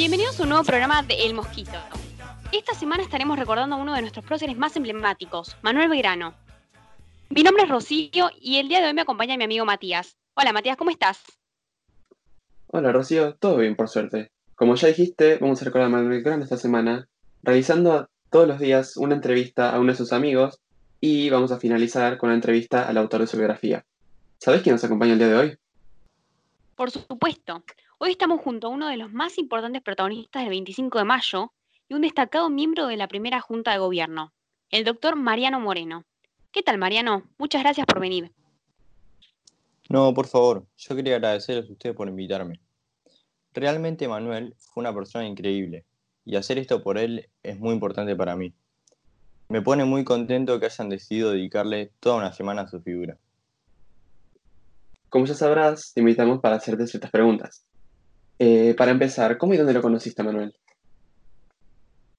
Bienvenidos a un nuevo programa de El Mosquito. Esta semana estaremos recordando a uno de nuestros próceres más emblemáticos, Manuel Belgrano. Mi nombre es Rocío y el día de hoy me acompaña mi amigo Matías. Hola Matías, ¿cómo estás? Hola Rocío, todo bien por suerte. Como ya dijiste, vamos a recordar a Manuel Belgrano esta semana, realizando todos los días una entrevista a uno de sus amigos y vamos a finalizar con la entrevista al autor de su biografía. ¿Sabés quién nos acompaña el día de hoy? Por supuesto. Hoy estamos junto a uno de los más importantes protagonistas del 25 de mayo y un destacado miembro de la primera Junta de Gobierno, el doctor Mariano Moreno. ¿Qué tal, Mariano? Muchas gracias por venir. No, por favor, yo quería agradecerles a ustedes por invitarme. Realmente Manuel fue una persona increíble y hacer esto por él es muy importante para mí. Me pone muy contento que hayan decidido dedicarle toda una semana a su figura. Como ya sabrás, te invitamos para hacerte ciertas preguntas. Eh, para empezar, ¿cómo y dónde lo conociste, Manuel?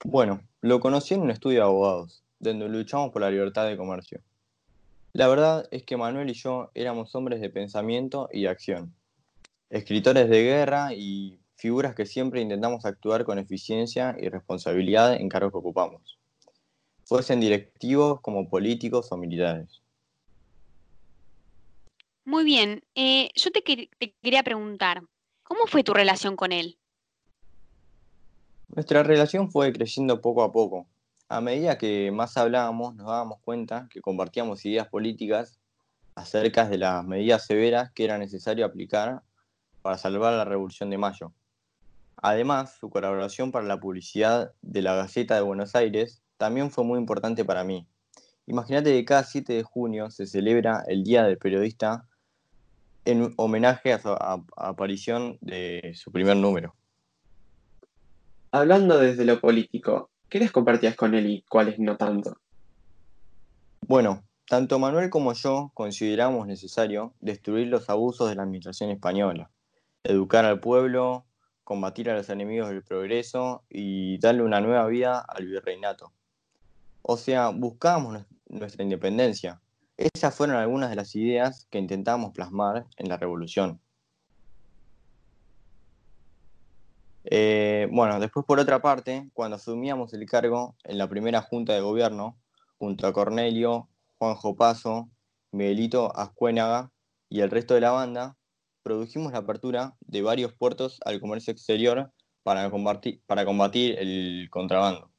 Bueno, lo conocí en un estudio de abogados, donde luchamos por la libertad de comercio. La verdad es que Manuel y yo éramos hombres de pensamiento y acción, escritores de guerra y figuras que siempre intentamos actuar con eficiencia y responsabilidad en cargos que ocupamos, fuesen directivos como políticos o militares. Muy bien, eh, yo te, te quería preguntar, ¿cómo fue tu relación con él? Nuestra relación fue creciendo poco a poco. A medida que más hablábamos, nos dábamos cuenta que compartíamos ideas políticas acerca de las medidas severas que era necesario aplicar para salvar la Revolución de Mayo. Además, su colaboración para la publicidad de la Gaceta de Buenos Aires también fue muy importante para mí. Imagínate que cada 7 de junio se celebra el Día del Periodista en homenaje a su aparición de su primer número. Hablando desde lo político, ¿qué les compartías con él y cuáles no tanto? Bueno, tanto Manuel como yo consideramos necesario destruir los abusos de la administración española, educar al pueblo, combatir a los enemigos del progreso y darle una nueva vida al virreinato. O sea, buscábamos nuestra independencia, esas fueron algunas de las ideas que intentamos plasmar en la revolución. Eh, bueno, después por otra parte, cuando asumíamos el cargo en la primera junta de gobierno, junto a Cornelio, Juanjo Paso, Miguelito Ascuénaga y el resto de la banda, produjimos la apertura de varios puertos al comercio exterior para combatir, para combatir el contrabando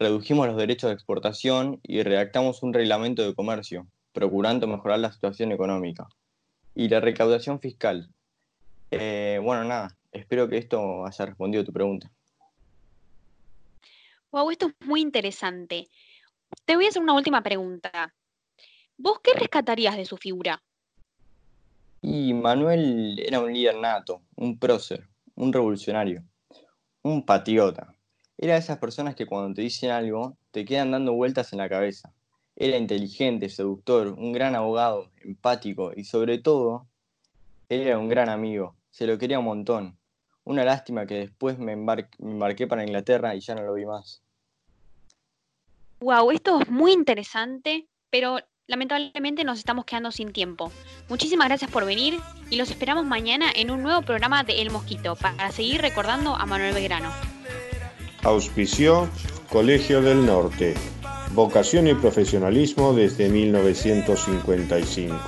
redujimos los derechos de exportación y redactamos un reglamento de comercio, procurando mejorar la situación económica. Y la recaudación fiscal. Eh, bueno, nada, espero que esto haya respondido a tu pregunta. Wow, esto es muy interesante. Te voy a hacer una última pregunta. ¿Vos qué rescatarías de su figura? Y Manuel era un líder nato, un prócer, un revolucionario, un patriota. Era de esas personas que cuando te dicen algo te quedan dando vueltas en la cabeza. Era inteligente, seductor, un gran abogado, empático y sobre todo, era un gran amigo. Se lo quería un montón. Una lástima que después me, embarqué para Inglaterra y ya no lo vi más. Wow, esto es muy interesante, pero lamentablemente nos estamos quedando sin tiempo. Muchísimas gracias por venir y los esperamos mañana en un nuevo programa de El Mosquito para seguir recordando a Manuel Belgrano. Auspició Colegio del Norte. Vocación y profesionalismo desde 1955.